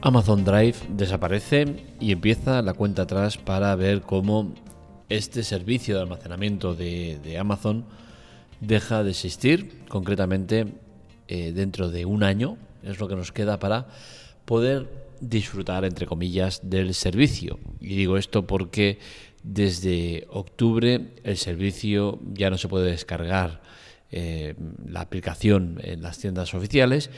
Amazon Drive desaparece y empieza la cuenta atrás para ver cómo este servicio de almacenamiento de, Amazon deja de existir, concretamente eh, dentro de un año, es lo que nos queda para poder disfrutar, entre comillas, del servicio. Y digo esto porque desde octubre el servicio ya no se puede descargar eh, la aplicación en las tiendas oficiales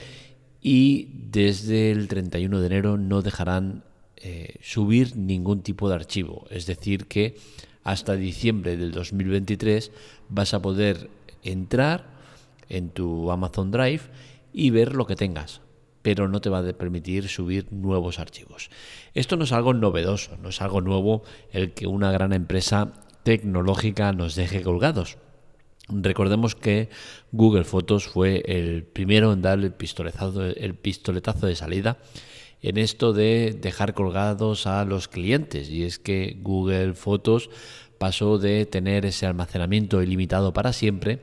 y desde el 31 de enero no dejarán eh, subir ningún tipo de archivo. Es decir, que hasta diciembre del 2023 vas a poder entrar en tu Amazon Drive y ver lo que tengas, pero no te va a permitir subir nuevos archivos. Esto no es algo novedoso, no es algo nuevo el que una gran empresa tecnológica nos deje colgados. Recordemos que Google Fotos fue el primero en dar el pistoletazo, de salida en esto de dejar colgados a los clientes. Y es que Google Fotos pasó de tener ese almacenamiento ilimitado para siempre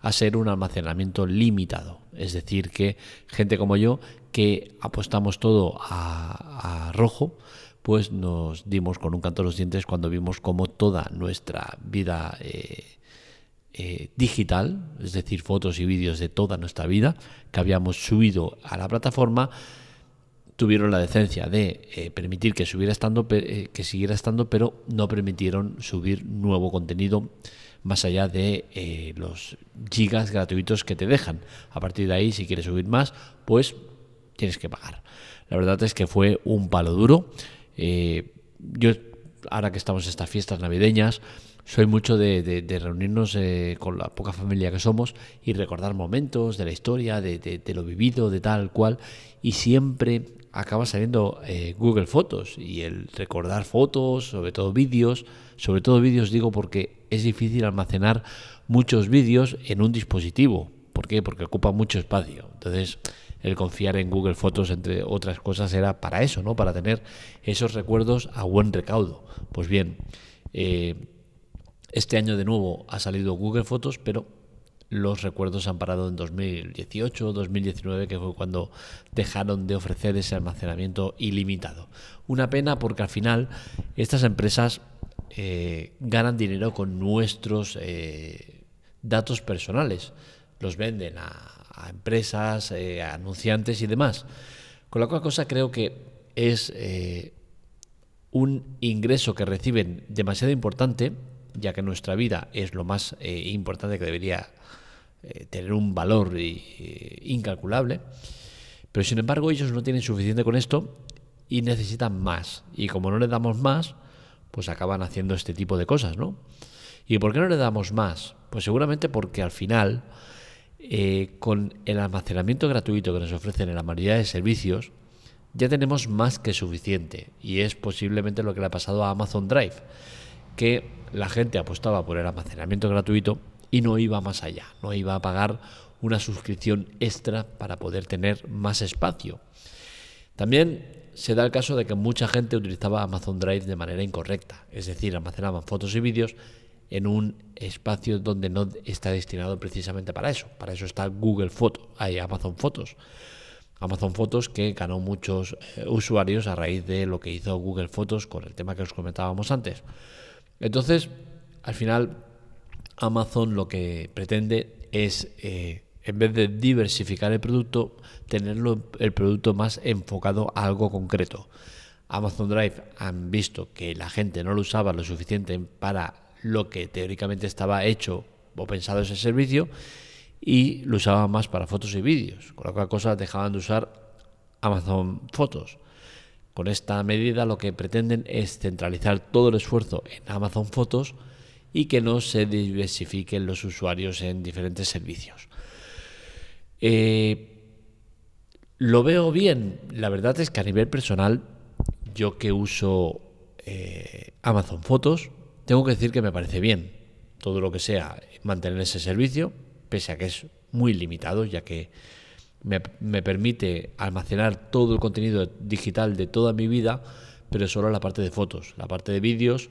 a ser un almacenamiento limitado. Es decir, que gente como yo, que apostamos todo a, rojo, pues nos dimos con un canto de los dientes cuando vimos cómo toda nuestra vida eh, eh, digital, es decir, fotos y vídeos de toda nuestra vida que habíamos subido a la plataforma, tuvieron la decencia de eh, permitir que, subiera estando, eh, que siguiera estando, pero no permitieron subir nuevo contenido más allá de los gigas gratuitos que te dejan. A partir de ahí, si quieres subir más, pues tienes que pagar. La verdad es que fue un palo duro. yo, ahora que estamos en estas fiestas navideñas, soy mucho de, reunirnos eh, con la poca familia que somos y recordar momentos de la historia, de, lo vivido, de tal cual, y siempre acaba saliendo eh, Google Fotos y el recordar fotos, sobre todo vídeos, sobre todo vídeos digo porque es difícil almacenar muchos vídeos en un dispositivo. ¿Por qué? Porque ocupa mucho espacio. Entonces, el confiar en Google Fotos, entre otras cosas, era para eso, ¿no? Para tener esos recuerdos a buen recaudo. Pues bien, eh, este año de nuevo ha salido Google Fotos, pero los recuerdos han parado en 2018, 2019, que fue cuando dejaron de ofrecer ese almacenamiento ilimitado. Una pena porque al final estas empresas eh, ganan dinero con nuestros eh, datos personales. Los venden a, empresas, eh, a anunciantes y demás. Con la cual cosa creo que es un ingreso que reciben demasiado importante ya que nuestra vida es lo más eh, importante que debería eh, tener un valor eh, incalculable. Pero sin embargo ellos no tienen suficiente con esto y necesitan más. Y como no le damos más, pues acaban haciendo este tipo de cosas, ¿no? ¿Y por qué no le damos más? Pues seguramente porque al final, con el almacenamiento gratuito que nos ofrecen en la mayoría de servicios, ya tenemos más que suficiente. Y es posiblemente lo que le ha pasado a Amazon Drive que la gente apostaba por el almacenamiento gratuito y no iba más allá, no iba a pagar una suscripción extra para poder tener más espacio. También se da el caso de que mucha gente utilizaba Amazon Drive de manera incorrecta, es decir, almacenaban fotos y vídeos en un espacio donde no está destinado precisamente para eso. Para eso está Google Fotos, hay Amazon Fotos. Amazon Fotos que ganó muchos eh, usuarios a raíz de lo que hizo Google Fotos con el tema que os comentábamos antes. Entonces, al final, Amazon lo que pretende es, eh, en vez de diversificar el producto, tenerlo el producto más enfocado a algo concreto. Amazon Drive han visto que la gente no lo usaba lo suficiente para lo que teóricamente estaba hecho o pensado ese servicio y lo usaban más para fotos y vídeos, con lo cual cosa dejaban de usar Amazon Fotos. Con esta medida lo que pretenden es centralizar todo el esfuerzo en Amazon Fotos y que no se diversifiquen los usuarios en diferentes servicios. Eh, lo veo bien. La verdad es que a nivel personal, yo que uso eh, Amazon Fotos, tengo que decir que me parece bien todo lo que sea mantener ese servicio, pese a que es muy limitado, ya que me, permite almacenar todo el contenido digital de toda mi vida, pero solo la parte de fotos. La parte de vídeos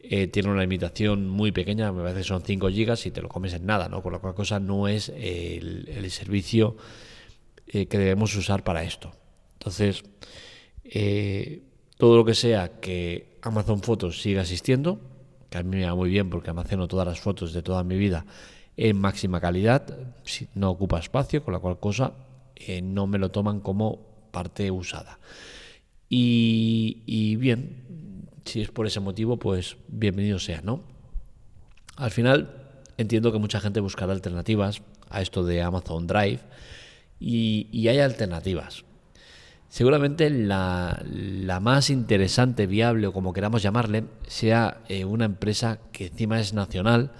eh, tiene una limitación muy pequeña, me parece que son 5 gigas y te lo comes en nada, ¿no? Con lo cual cosa no es el, servicio eh, que debemos usar para esto. Entonces, Eh, todo lo que sea que Amazon Fotos siga existiendo, que a mí me va muy bien porque almaceno todas las fotos de toda mi vida en máxima calidad, no ocupa espacio, con la cual cosa eh, no me lo toman como parte usada. Y, y, bien, si es por ese motivo, pues bienvenido sea, ¿no? Al final, entiendo que mucha gente buscará alternativas a esto de Amazon Drive y, hay alternativas. Seguramente la, más interesante, viable o como queramos llamarle, sea eh, una empresa que encima es nacional,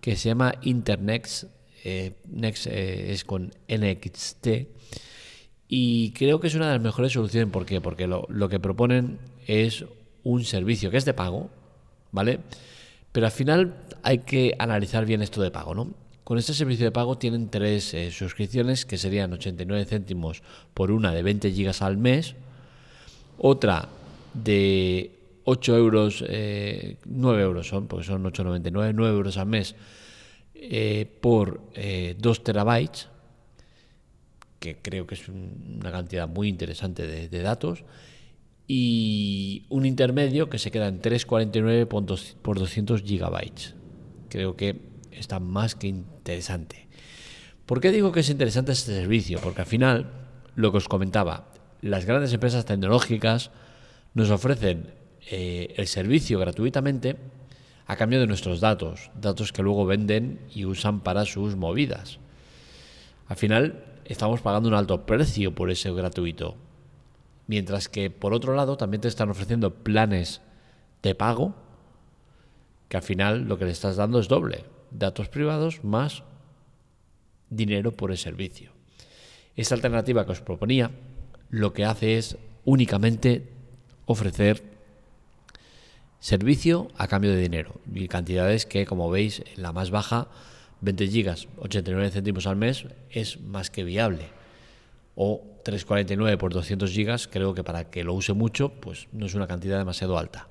que se llama Internext, eh, Next eh, es con NXT, y creo que es una de las mejores soluciones. ¿Por qué? Porque lo, lo que proponen es un servicio que es de pago, ¿vale? Pero al final hay que analizar bien esto de pago, ¿no? Con este servicio de pago tienen tres eh, suscripciones que serían 89 céntimos por una de 20 gigas al mes, otra de 8 euros, 9 eh, euros son, porque son 8,99, 9 euros al mes eh, por 2 terabytes, que creo que es una cantidad muy interesante de datos, y un intermedio que se queda en 349 por 200 gigabytes. Creo que está más que interesante. ¿Por qué digo que es interesante este servicio? Porque al final, lo que os comentaba, las grandes empresas tecnológicas nos ofrecen eh, el servicio gratuitamente a cambio de nuestros datos, datos que luego venden y usan para sus movidas. Al final, estamos pagando un alto precio por ese gratuito. Mientras que por otro lado también te están ofreciendo planes de pago que al final lo que le estás dando es doble. Datos privados más dinero por el servicio. Esta alternativa que os proponía lo que hace es únicamente ofrecer servicio a cambio de dinero y cantidades que como veis en la más baja 20 gigas 89 céntimos al mes es más que viable o 3,49 por 200 gigas, creo que para que lo use mucho, pues no es una cantidad demasiado alta.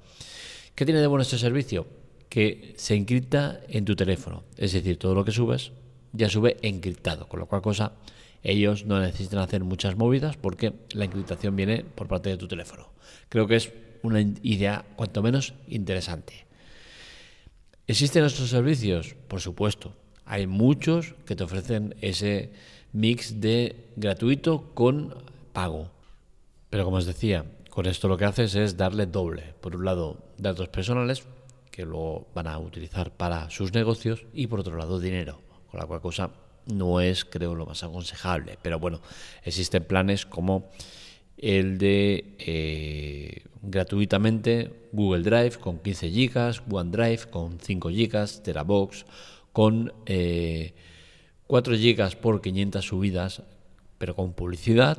¿Qué tiene de bueno este servicio? Que se encripta en tu teléfono, es decir, todo lo que subes ya sube encriptado, con lo cual cosa ellos no necesitan hacer muchas movidas porque la encriptación viene por parte de tu teléfono. Creo que es una idea cuanto menos interesante. ¿Existen estos servicios? Por supuesto. Hay muchos que te ofrecen ese mix de gratuito con pago. Pero como os decía, con esto lo que haces es darle doble. Por un lado, datos personales que luego van a utilizar para sus negocios y por otro lado, dinero. Con la cual cosa no es, creo, lo más aconsejable. Pero bueno, existen planes como el de eh, gratuitamente Google Drive con 15 GB, OneDrive con 5 GB, Terabox con... Eh, 4 GB por 500 subidas, pero con publicidad,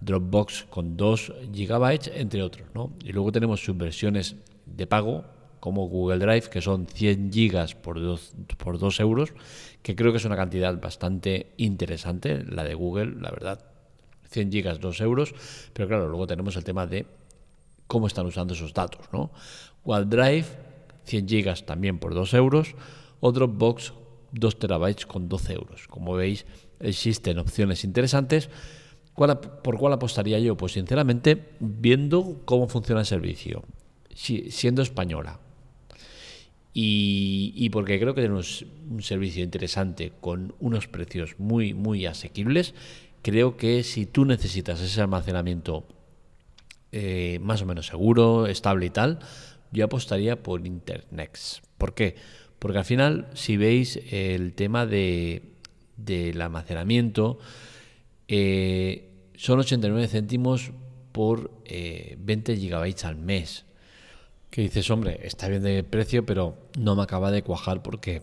Dropbox con 2 GB, entre otros. ¿no? Y luego tenemos subversiones de pago, como Google Drive, que son 100 GB por 2, por 2 euros, que creo que es una cantidad bastante interesante, la de Google, la verdad. 100 GB, 2 euros, pero claro, luego tenemos el tema de cómo están usando esos datos. ¿no? OneDrive, 100 GB también por 2 euros, o Dropbox 2 terabytes con 12 euros. Como veis, existen opciones interesantes. ¿Por cuál apostaría yo? Pues sinceramente, viendo cómo funciona el servicio, siendo española, y, porque creo que tenemos un servicio interesante con unos precios muy, muy asequibles, creo que si tú necesitas ese almacenamiento eh, más o menos seguro, estable y tal, yo apostaría por Internext. ¿Por qué? Porque al final, si veis el tema de, del almacenamiento, eh, son 89 céntimos por 20 eh, gigabytes al mes. Que dices, hombre, está bien de precio, pero no me acaba de cuajar porque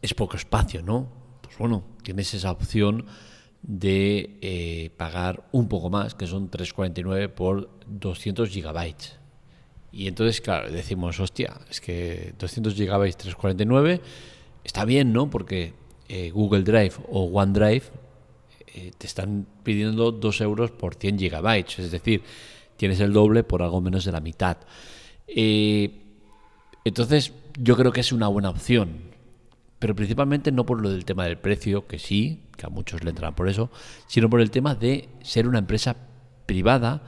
es poco espacio, ¿no? Pues bueno, tienes esa opción de eh, pagar un poco más, que son 3,49 por 200 gigabytes. Y entonces, claro, decimos, hostia, es que 200 GB 349 está bien, ¿no? Porque eh, Google Drive o OneDrive eh, te están pidiendo 2 euros por 100 gigabytes, es decir, tienes el doble por algo menos de la mitad. Eh, entonces, yo creo que es una buena opción, pero principalmente no por lo del tema del precio, que sí, que a muchos le entran por eso, sino por el tema de ser una empresa privada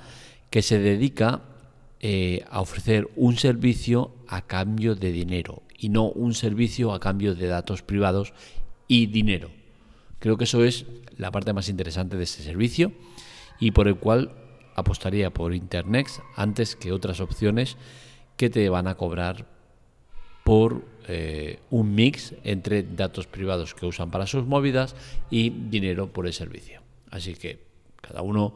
que se dedica eh, a ofrecer un servicio a cambio de dinero y no un servicio a cambio de datos privados y dinero. Creo que eso es la parte más interesante de este servicio y por el cual apostaría por Internet antes que otras opciones que te van a cobrar por eh, un mix entre datos privados que usan para sus movidas y dinero por el servicio. Así que cada uno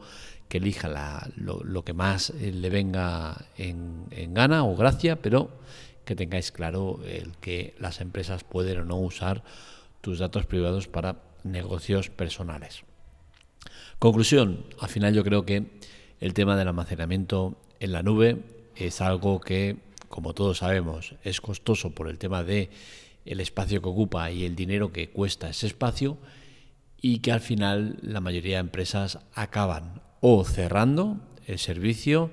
que elija lo, que más eh, le venga en, en, gana o gracia, pero que tengáis claro el que las empresas pueden o no usar tus datos privados para negocios personales. Conclusión, al final yo creo que el tema del almacenamiento en la nube es algo que, como todos sabemos, es costoso por el tema de el espacio que ocupa y el dinero que cuesta ese espacio y que al final la mayoría de empresas acaban o cerrando el servicio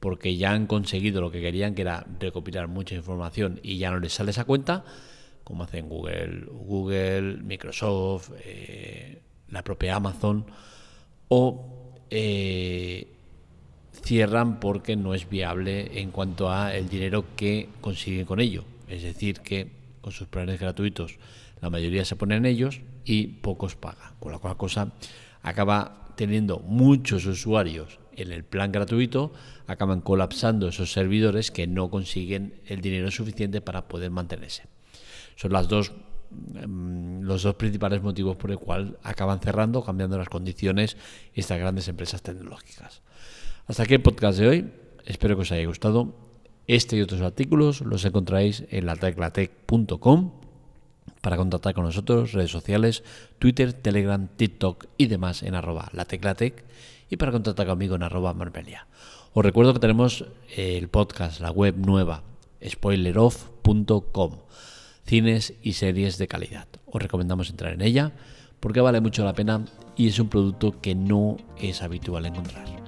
porque ya han conseguido lo que querían, que era recopilar mucha información y ya no les sale esa cuenta, como hacen Google, Google Microsoft, eh, la propia Amazon, o eh, cierran porque no es viable en cuanto a el dinero que consiguen con ello. Es decir, que con sus planes gratuitos la mayoría se ponen ellos y pocos pagan. Con la cual cosa acaba teniendo muchos usuarios en el plan gratuito, acaban colapsando esos servidores que no consiguen el dinero suficiente para poder mantenerse. Son las dos mm, los dos principales motivos por el cual acaban cerrando, cambiando las condiciones estas grandes empresas tecnológicas. Hasta aquí el podcast de hoy. Espero que os haya gustado. Este y otros artículos los encontráis en lateclatec.com para contactar con nosotros, redes sociales, Twitter, Telegram, TikTok y demás en arroba lateclatec y para contactar conmigo en arroba marmelia. Os recuerdo que tenemos el podcast, la web nueva, spoileroff.com, cines y series de calidad. Os recomendamos entrar en ella porque vale mucho la pena y es un producto que no es habitual encontrar.